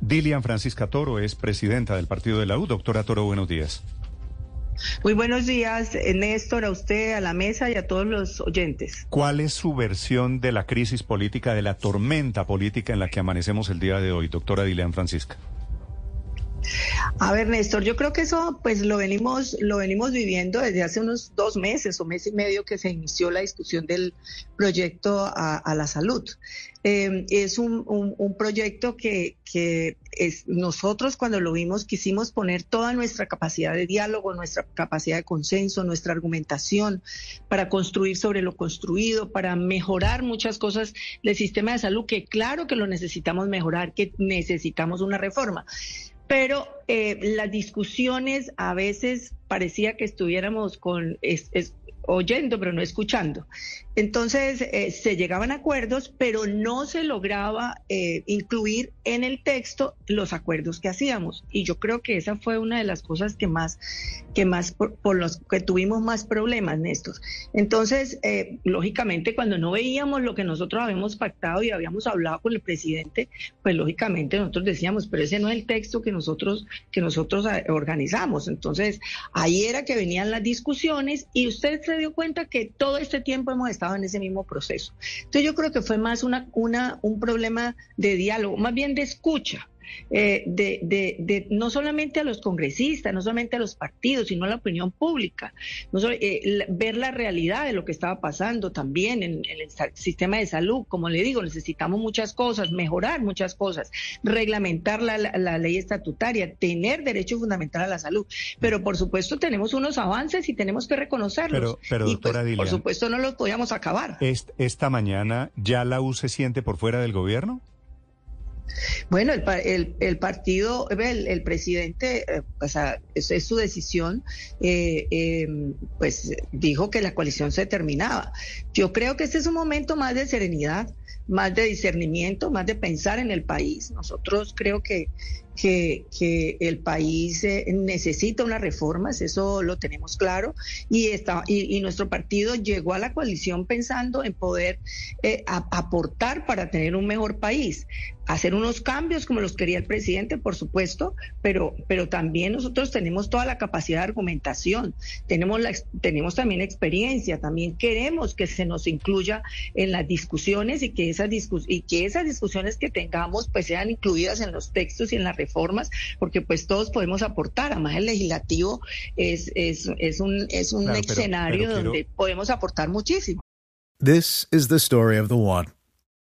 Dilian Francisca Toro es presidenta del partido de la U. Doctora Toro, buenos días. Muy buenos días, Néstor, a usted, a la mesa y a todos los oyentes. ¿Cuál es su versión de la crisis política, de la tormenta política en la que amanecemos el día de hoy, doctora Dilian Francisca? A ver, Néstor, yo creo que eso pues lo venimos, lo venimos viviendo desde hace unos dos meses o mes y medio que se inició la discusión del proyecto a, la salud. Eh, es un, proyecto que, nosotros cuando lo vimos quisimos poner toda nuestra capacidad de diálogo, nuestra capacidad de consenso, nuestra argumentación para construir sobre lo construido, para mejorar muchas cosas del sistema de salud, que claro que lo necesitamos mejorar, que necesitamos una reforma pero eh, las discusiones a veces parecía que estuviéramos con oyendo, pero no escuchando. Entonces eh, se llegaban a acuerdos, pero no se lograba eh, incluir en el texto los acuerdos que hacíamos. Y yo creo que esa fue una de las cosas que más, que más por, los que tuvimos más problemas, Néstor. Entonces, eh, lógicamente, cuando no veíamos lo que nosotros habíamos pactado y habíamos hablado con el presidente, pues lógicamente nosotros decíamos, pero ese no es el texto que nosotros, que nosotros organizamos. Entonces, ahí era que venían las discusiones y usted se dio cuenta que todo este tiempo hemos estado en ese mismo proceso. Entonces yo creo que fue más una, una, un problema de diálogo, más bien de escucha. Eh, de, de, no solamente a los congresistas, no solamente a los partidos, sino a la opinión pública, eh, ver la realidad de lo que estaba pasando también en, el sistema de salud. Como le digo, necesitamos muchas cosas, mejorar muchas cosas, reglamentar la, ley estatutaria, tener derecho fundamental a la salud. Pero por supuesto tenemos unos avances y tenemos que reconocerlos. Pero, pues, doctora por supuesto no los podíamos acabar. ¿Esta mañana ya la U se siente por fuera del gobierno? Bueno, el, el, partido, el, presidente, eh, o sea, es su decisión, eh, em, pues dijo que la coalición se terminaba. Yo creo que este es un momento más de serenidad, más de discernimiento, más de pensar en el país. Nosotros creo que que, que el país eh, necesita unas reformas, eso lo tenemos claro, y, está, y, nuestro partido llegó a la coalición pensando en poder eh, aportar para tener un mejor país, hacer unos cambios como los quería el presidente, por supuesto, pero, pero también nosotros tenemos toda la capacidad de argumentación, tenemos, la, tenemos también experiencia, también queremos que se nos incluya en las discusiones y que esas, y que esas discusiones que tengamos pues sean incluidas en los textos y en las reformas reformas, porque pues todos podemos aportar. Además, el legislativo es, es, es un, es un claro, escenario pero, pero donde quiero... podemos aportar muchísimo. This is the story of the one.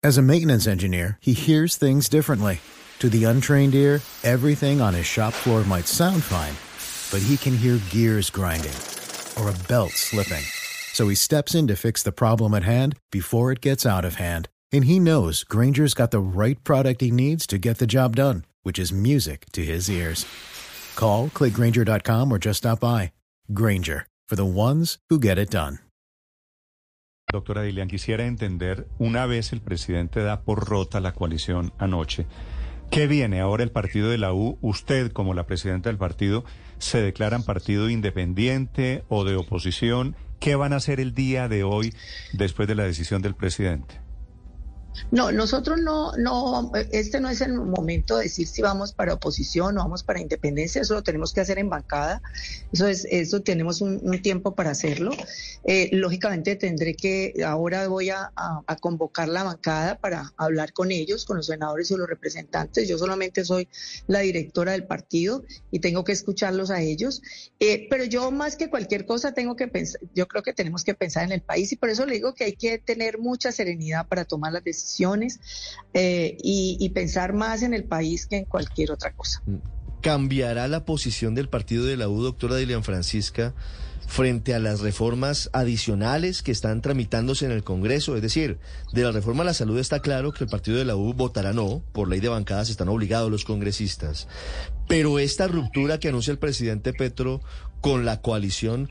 As a maintenance engineer, he hears things differently. To the untrained ear, everything on his shop floor might sound fine, but he can hear gears grinding or a belt slipping. So he steps in to fix the problem at hand before it gets out of hand. And he knows Granger's got the right product he needs to get the job done which is music to his ears. Call, clickgranger.com or just stop by. Granger, for the ones who get it done. Doctora Dilian, quisiera entender, una vez el presidente da por rota la coalición anoche, ¿qué viene ahora el partido de la U? Usted, como la presidenta del partido, ¿se declaran partido independiente o de oposición? ¿Qué van a hacer el día de hoy después de la decisión del presidente? No, nosotros no, no, este no es el momento de decir si vamos para oposición o vamos para independencia, eso lo tenemos que hacer en bancada, eso es, eso tenemos un, tiempo para hacerlo. Eh, lógicamente tendré que, ahora voy a, convocar la bancada para hablar con ellos, con los senadores y los representantes. Yo solamente soy la directora del partido y tengo que escucharlos a ellos. Eh, pero yo más que cualquier cosa tengo que pensar, yo creo que tenemos que pensar en el país y por eso le digo que hay que tener mucha serenidad para tomar las decisiones eh, y, pensar más en el país que en cualquier otra cosa. ¿Cambiará la posición del partido de la U, doctora Dilian Francisca, frente a las reformas adicionales que están tramitándose en el Congreso? Es decir, de la reforma a la salud está claro que el partido de la U votará no, por ley de bancadas están obligados los congresistas. Pero esta ruptura que anuncia el presidente Petro con la coalición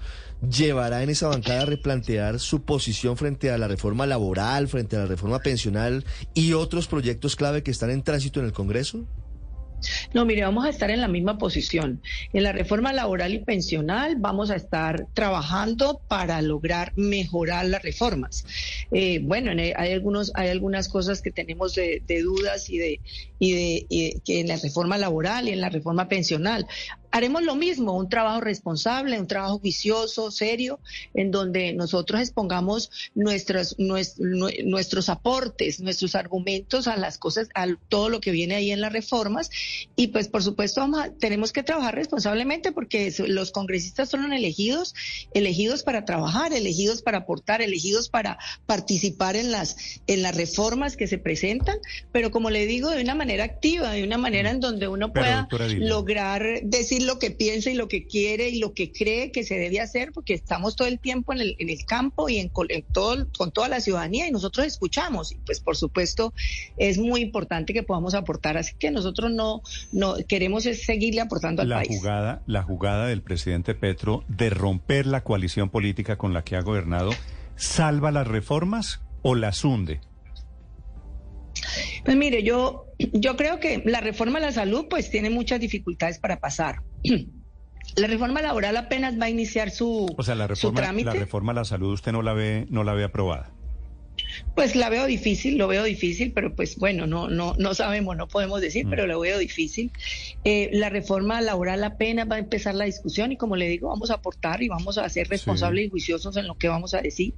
llevará en esa bancada a replantear su posición frente a la reforma laboral, frente a la reforma pensional y otros proyectos clave que están en tránsito en el Congreso? No, mire, vamos a estar en la misma posición. En la reforma laboral y pensional vamos a estar trabajando para lograr mejorar las reformas. Eh, bueno, hay algunos, hay algunas cosas que tenemos de, dudas y de, y de que en la reforma laboral y en la reforma pensional haremos lo mismo, un trabajo responsable, un trabajo vicioso, serio, en donde nosotros expongamos nuestros, nuestros, aportes, nuestros argumentos a las cosas, a todo lo que viene ahí en las reformas. Y pues, por supuesto, tenemos que trabajar responsablemente porque los congresistas son elegidos, elegidos para trabajar, elegidos para aportar, elegidos para participar en las, en las reformas que se presentan, pero como le digo, de una manera activa, de una manera en donde uno pueda lograr decir lo que piensa y lo que quiere y lo que cree que se debe hacer, porque estamos todo el tiempo en el, en el campo y en, todo, con toda la ciudadanía y nosotros escuchamos. Y pues por supuesto es muy importante que podamos aportar, así que nosotros no, no queremos seguirle aportando al la país. Jugada, la jugada del presidente Petro de romper la coalición política con la que ha gobernado, ¿salva las reformas o las hunde? Pues mire, yo, yo creo que la reforma a la salud pues tiene muchas dificultades para pasar. La reforma laboral apenas va a iniciar su, o sea, la reforma, La reforma a la salud usted no la ve, no la ve aprobada. Pues la veo difícil, lo veo difícil, pero pues bueno, no, no, no sabemos, no podemos decir, mm. pero lo veo difícil. Eh, la reforma laboral apenas va a empezar la discusión y como le digo, vamos a aportar y vamos a ser responsables y juiciosos en lo que vamos a decir.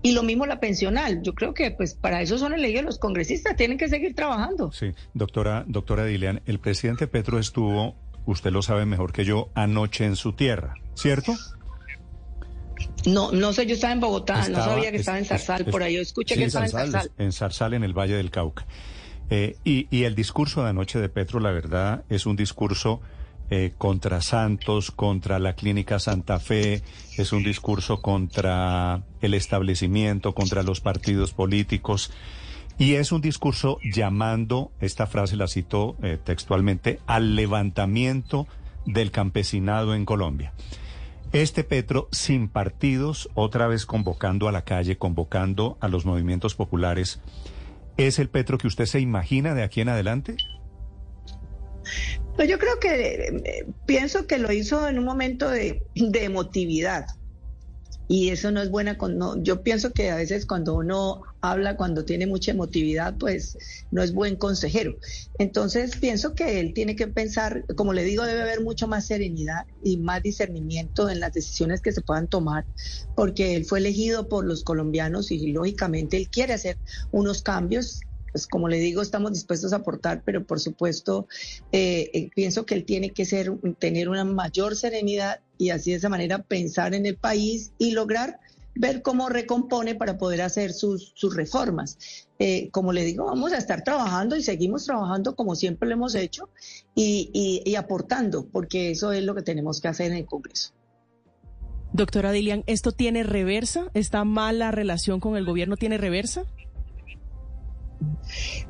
Y lo mismo la pensional. Yo creo que pues para eso son elegidos los congresistas, tienen que seguir trabajando. Sí, doctora, doctora Dilian, el presidente Petro estuvo, usted lo sabe mejor que yo, anoche en su tierra, ¿cierto? No, no sé, yo estaba en Bogotá, no sabía que estaba en Zarzal, por ahí yo escuché que estaba en Zarzal. En Zarzal, en el Valle del Cauca. Eh, y, el discurso de anoche de Petro, la verdad, es un discurso eh, contra Santos, contra la Clínica Santa Fe, es un discurso contra el establecimiento, contra los partidos políticos. Y es un discurso llamando, esta frase la citó eh, textualmente, al levantamiento del campesinado en Colombia. Este Petro sin partidos, otra vez convocando a la calle, convocando a los movimientos populares, ¿es el Petro que usted se imagina de aquí en adelante? Pues yo creo que eh, pienso que lo hizo en un momento de, de emotividad y eso no es buena. Con, no, yo pienso que a veces cuando uno habla, cuando tiene mucha emotividad, pues no es buen consejero. Entonces pienso que él tiene que pensar, como le digo, debe haber mucho más serenidad y más discernimiento en las decisiones que se puedan tomar, porque él fue elegido por los colombianos y lógicamente él quiere hacer unos cambios pues como le digo, estamos dispuestos a aportar, pero por supuesto eh, eh, pienso que él tiene que ser, tener una mayor serenidad y así de esa manera pensar en el país y lograr ver cómo recompone para poder hacer sus, sus reformas. Eh, como le digo, vamos a estar trabajando y seguimos trabajando como siempre lo hemos hecho y, y aportando, porque eso es lo que tenemos que hacer en el Congreso. Doctora Dilian, ¿esto tiene reversa? ¿Esta mala relación con el gobierno tiene reversa?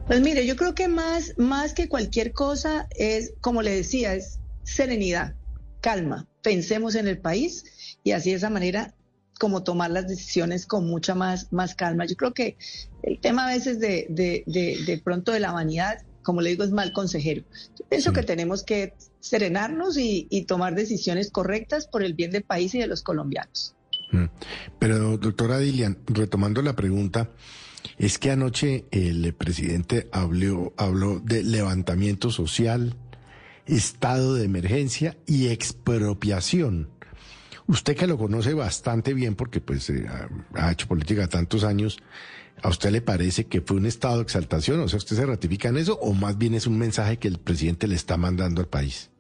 Pues mire, yo creo que más, más que cualquier cosa es, como le decía, es serenidad, calma. Pensemos en el país y así de esa manera como tomar las decisiones con mucha más, más calma. Yo creo que el tema a veces de, de, de, pronto de la vanidad, como le digo, es mal consejero. Yo pienso que tenemos que serenarnos y, y, tomar decisiones correctas por el bien del país y de los colombianos. Mm. Pero, doctora Dilian, retomando la pregunta, es que anoche el presidente habló, de levantamiento social, estado de emergencia y expropiación. Usted que lo conoce bastante bien porque pues eh, ha hecho política tantos años, ¿a usted le parece que fue un estado de exaltación? O sea, ¿usted se ratifica en eso o más bien es un mensaje que el presidente le está mandando al país?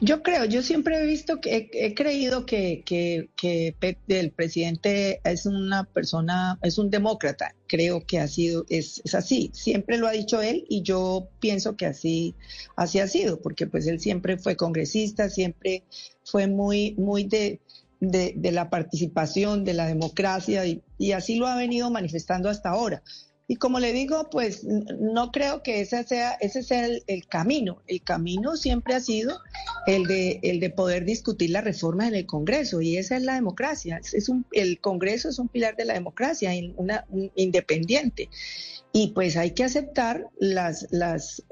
Yo creo, yo siempre he visto que he, creído que, que, que, el presidente es una persona, es un demócrata. Creo que ha sido, es, es, así. Siempre lo ha dicho él y yo pienso que así, así ha sido, porque pues él siempre fue congresista, siempre fue muy, muy de, de, la participación, de la democracia y así lo ha venido manifestando hasta ahora. Y como le digo, pues no creo que ese sea, ese sea el, camino. El camino siempre ha sido el de, el de poder discutir las reformas en el Congreso y esa es la democracia. Es un, el Congreso es un pilar de la democracia, una, un independiente y pues hay que aceptar las, las,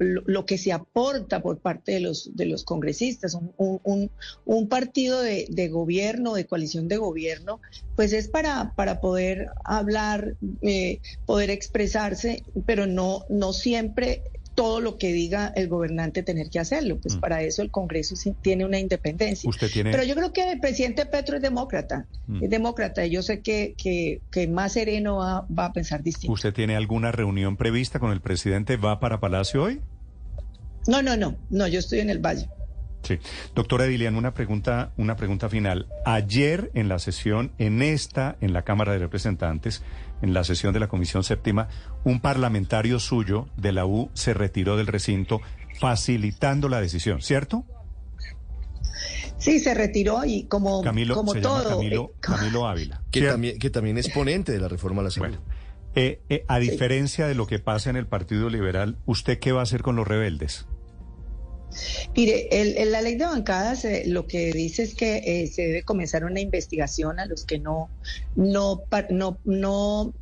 lo que se aporta por parte de los, de los congresistas. Un, un, partido de, de, gobierno, de coalición de gobierno, pues es para, para poder hablar, eh, poder expresarse, pero no, no siempre todo lo que diga el gobernante tener que hacerlo. Pues mm. para eso el Congreso tiene una independencia. Pero yo creo que el presidente Petro es demócrata, mm. es demócrata y yo sé que, que, más sereno va, va, a pensar distinto. ¿Usted tiene alguna reunión prevista con el presidente? ¿Va para Palacio hoy? No, no, no, no, yo estoy en el Valle. Sí. Doctora Edilian, una pregunta, una pregunta final. Ayer en la sesión, en esta, en la Cámara de Representantes, en la sesión de la Comisión Séptima, un parlamentario suyo de la U se retiró del recinto facilitando la decisión, ¿cierto? Sí, se retiró y como, como todo. Camilo, eh, Camilo, Ávila. Que también, que también es ponente de la reforma a la salud. Eh, eh, a diferencia de lo que pasa en el Partido Liberal, ¿usted qué va a hacer con los rebeldes? Mire, el, la ley de bancadas eh, lo que dice es que eh, se debe comenzar una investigación a los que no, no, no, no,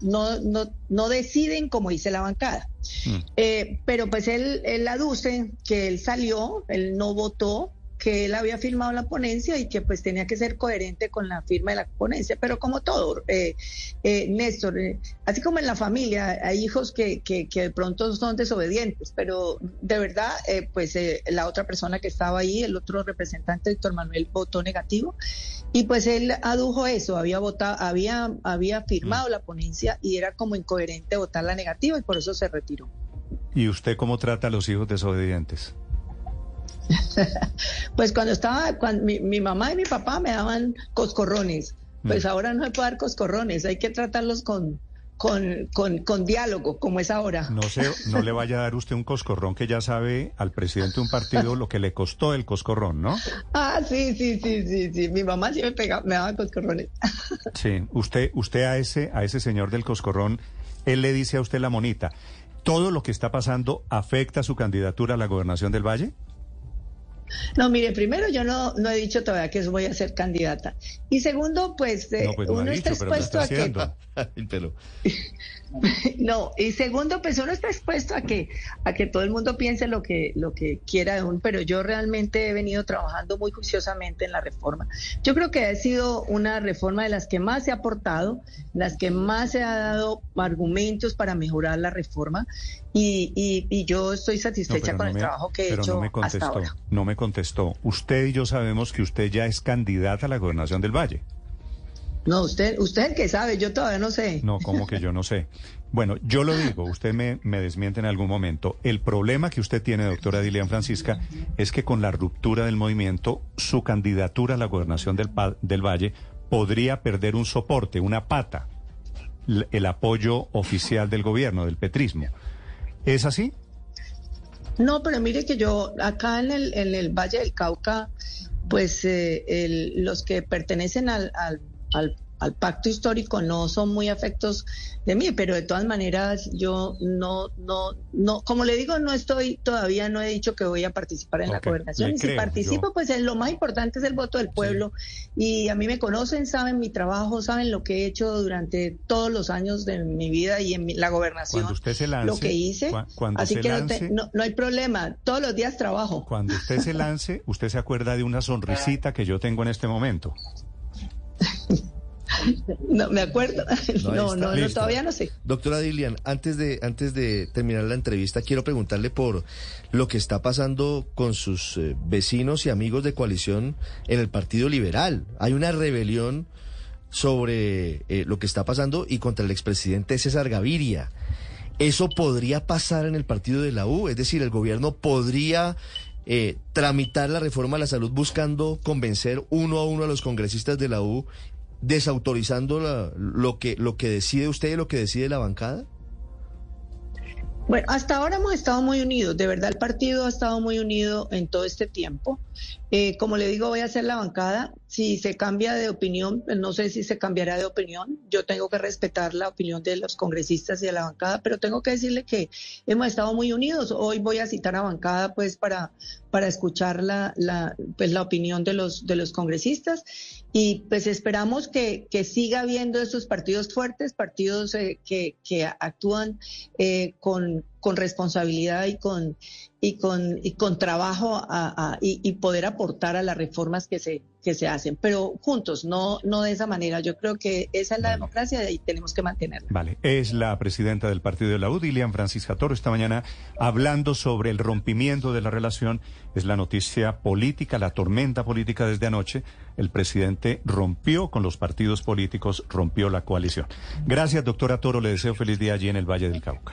no, no, deciden como dice la bancada. Mm. Eh, pero pues él, él aduce que él salió, él no votó que él había firmado la ponencia y que pues tenía que ser coherente con la firma de la ponencia, pero como todo, eh, eh, Néstor, eh, así como en la familia hay hijos que, que, que, de pronto son desobedientes, pero de verdad, pues la otra persona que estaba ahí, el otro representante, Víctor Manuel, votó negativo y pues él adujo eso, había votado, había, había firmado mm. la ponencia y era como incoherente votar la negativa y por eso se retiró. ¿Y usted cómo trata a los hijos desobedientes? pues cuando estaba, cuando mi, mamá y mi papá me daban coscorrones, pues mm. ahora no se puede dar coscorrones, hay que tratarlos con, con, con, diálogo, como es ahora. No, sé, no le vaya a dar usted un coscorrón que ya sabe al presidente de un partido lo que le costó el coscorrón, ¿no? Ah, sí, sí, sí, sí, sí. Mi mamá sí me pegaba, me daba coscorrones. Sí, usted, usted a ese, a ese señor del coscorrón, él le dice a usted la monita, ¿todo lo que está pasando afecta su candidatura a la gobernación del Valle? No, mire, primero yo no, no he dicho todavía que voy a ser candidata. Y segundo, pues, eh, pues uno está expuesto a que... no, y segundo, pues uno está expuesto a que, a que todo el mundo piense lo que, lo que quiera de uno, pero yo realmente he venido trabajando muy juiciosamente en la reforma. Yo creo que ha sido una reforma de las que más se ha aportado, las que más se ha dado argumentos para mejorar la reforma y, y, yo estoy satisfecha con el trabajo que he hecho no hasta ahora. No me contestó. Usted y yo sabemos que usted ya es candidata a la gobernación del Valle. No, usted, usted que sabe, yo todavía no sé. No, como que yo no sé. Bueno, yo lo digo, usted me, me, desmiente en algún momento. El problema que usted tiene, doctora Dilian Francisca, es que con la ruptura del movimiento, su candidatura a la gobernación del, del Valle podría perder un soporte, una pata, el apoyo oficial del gobierno, del petrismo. ¿Es así? No, pero mire que yo acá en el, en el Valle del Cauca, pues eh, los que pertenecen al, al, al al pacto histórico no son muy afectos de mí, pero de todas maneras yo no, no, no, como le digo, no estoy, todavía no he dicho que voy a participar en la gobernación. Y si participo, pues lo más importante es el voto del pueblo. Y a mí me conocen, saben mi trabajo, saben lo que he hecho durante todos los años de mi vida y en la gobernación. Cuando usted se lance, lo que hice. así que no, no hay problema, todos los días trabajo. Cuando usted se lance, usted se acuerda de una sonrisita que yo tengo en este momento. No, me acuerdo. No, no, no, todavía no sé. Doctora Dilian, antes de, antes de terminar la entrevista, quiero preguntarle por lo que está pasando con sus eh, vecinos y amigos de coalición en el Partido Liberal. Hay una rebelión sobre eh, lo que está pasando y contra el expresidente César Gaviria. ¿Eso podría pasar en el partido de la U? Es decir, el gobierno podría eh, tramitar la reforma a la salud buscando convencer uno a uno a los congresistas de la U, desautorizando lo, que, lo que decide usted y lo que decide la bancada? Bueno, hasta ahora hemos estado muy unidos, de verdad el partido ha estado muy unido en todo este tiempo. Eh, como le digo, voy a hacer la bancada. Si se cambia de opinión, pues no sé si se cambiará de opinión. Yo tengo que respetar la opinión de los congresistas y de la bancada, pero tengo que decirle que hemos estado muy unidos. Hoy voy a citar a bancada pues para, para escuchar la, la, pues, la opinión de los, de los congresistas y pues esperamos que, que siga habiendo esos partidos fuertes, partidos eh, que, que, actúan eh, con, con responsabilidad y con, y con, y con trabajo a, y, y, poder aportar a las reformas que se, que se hacen, pero juntos, no, no de esa manera. Yo creo que esa es la democracia y tenemos que mantenerla. Vale, es la presidenta del partido de la U, Dilian Francisca Toro, esta mañana hablando sobre el rompimiento de la relación. Es la noticia política, la tormenta política desde anoche. El presidente rompió con los partidos políticos, rompió la coalición. Gracias, doctora Toro. Le deseo feliz día allí en el Valle del Cauca.